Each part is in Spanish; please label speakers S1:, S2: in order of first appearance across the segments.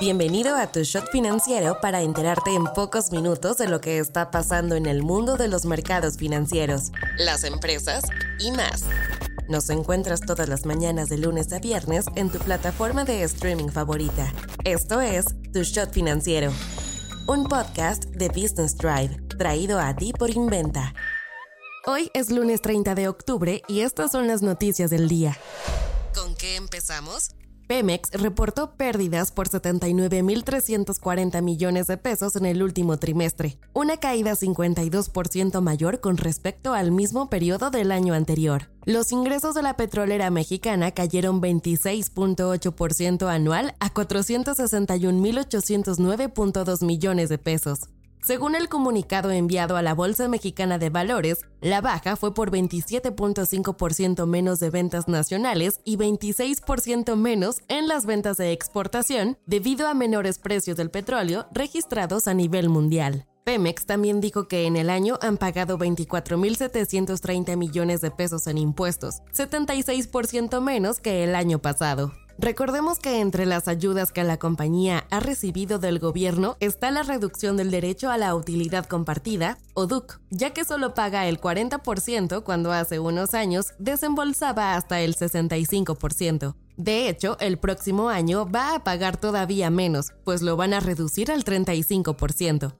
S1: Bienvenido a tu shot financiero para enterarte en pocos minutos de lo que está pasando en el mundo de los mercados financieros, las empresas y más. Nos encuentras todas las mañanas de lunes a viernes en tu plataforma de streaming favorita. Esto es Tu Shot Financiero, un podcast de Business Drive, traído a ti por Inventa. Hoy es lunes 30 de octubre y estas son las noticias del día. ¿Con qué empezamos? Pemex reportó pérdidas por 79.340 millones de pesos en el último trimestre, una caída 52% mayor con respecto al mismo periodo del año anterior. Los ingresos de la petrolera mexicana cayeron 26.8% anual a 461.809.2 millones de pesos. Según el comunicado enviado a la Bolsa Mexicana de Valores, la baja fue por 27.5% menos de ventas nacionales y 26% menos en las ventas de exportación debido a menores precios del petróleo registrados a nivel mundial. Pemex también dijo que en el año han pagado 24.730 millones de pesos en impuestos, 76% menos que el año pasado. Recordemos que entre las ayudas que la compañía ha recibido del gobierno está la reducción del derecho a la utilidad compartida, o DUC, ya que solo paga el 40% cuando hace unos años desembolsaba hasta el 65%. De hecho, el próximo año va a pagar todavía menos, pues lo van a reducir al 35%.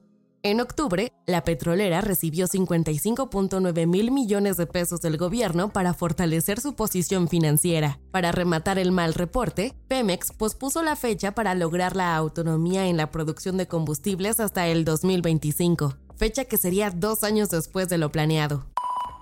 S1: En octubre, la petrolera recibió 55.9 mil millones de pesos del gobierno para fortalecer su posición financiera. Para rematar el mal reporte, Pemex pospuso la fecha para lograr la autonomía en la producción de combustibles hasta el 2025, fecha que sería dos años después de lo planeado.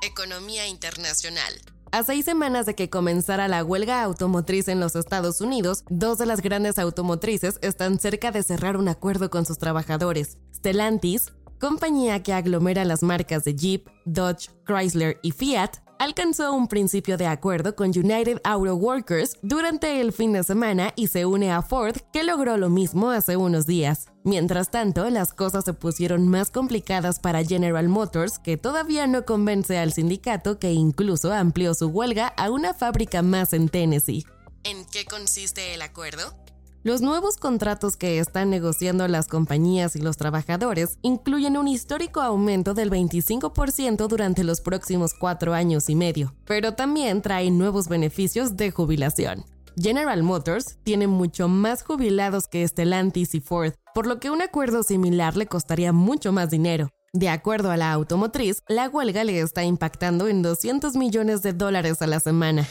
S1: Economía internacional. A seis semanas de que comenzara la huelga automotriz en los Estados Unidos, dos de las grandes automotrices están cerca de cerrar un acuerdo con sus trabajadores. Stellantis, compañía que aglomera las marcas de Jeep, Dodge, Chrysler y Fiat, alcanzó un principio de acuerdo con United Auto Workers durante el fin de semana y se une a Ford, que logró lo mismo hace unos días. Mientras tanto, las cosas se pusieron más complicadas para General Motors, que todavía no convence al sindicato que incluso amplió su huelga a una fábrica más en Tennessee. ¿En qué consiste el acuerdo? Los nuevos contratos que están negociando las compañías y los trabajadores incluyen un histórico aumento del 25% durante los próximos cuatro años y medio, pero también traen nuevos beneficios de jubilación. General Motors tiene mucho más jubilados que Stellantis y Ford, por lo que un acuerdo similar le costaría mucho más dinero. De acuerdo a la automotriz, la huelga le está impactando en 200 millones de dólares a la semana.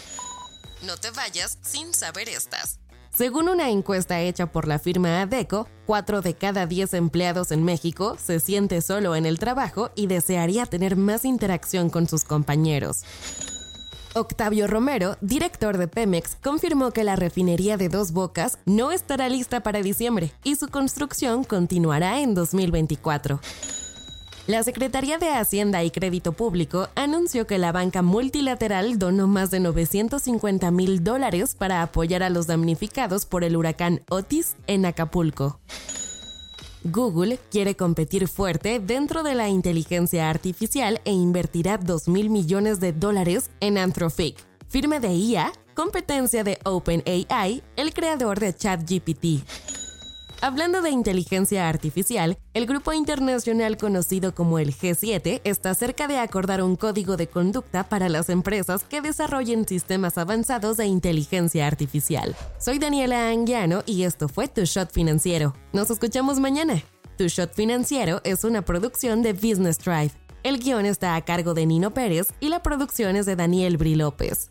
S1: No te vayas sin saber estas. Según una encuesta hecha por la firma ADECO, 4 de cada 10 empleados en México se siente solo en el trabajo y desearía tener más interacción con sus compañeros. Octavio Romero, director de Pemex, confirmó que la refinería de Dos Bocas no estará lista para diciembre y su construcción continuará en 2024. La Secretaría de Hacienda y Crédito Público anunció que la banca multilateral donó más de 950 mil dólares para apoyar a los damnificados por el huracán Otis en Acapulco. Google quiere competir fuerte dentro de la inteligencia artificial e invertirá 2 mil millones de dólares en Anthropic, firme de IA, competencia de OpenAI, el creador de ChatGPT. Hablando de inteligencia artificial, el grupo internacional conocido como el G7 está cerca de acordar un código de conducta para las empresas que desarrollen sistemas avanzados de inteligencia artificial. Soy Daniela Anguiano y esto fue Tu Shot Financiero. Nos escuchamos mañana. Tu Shot Financiero es una producción de Business Drive. El guion está a cargo de Nino Pérez y la producción es de Daniel Bri López.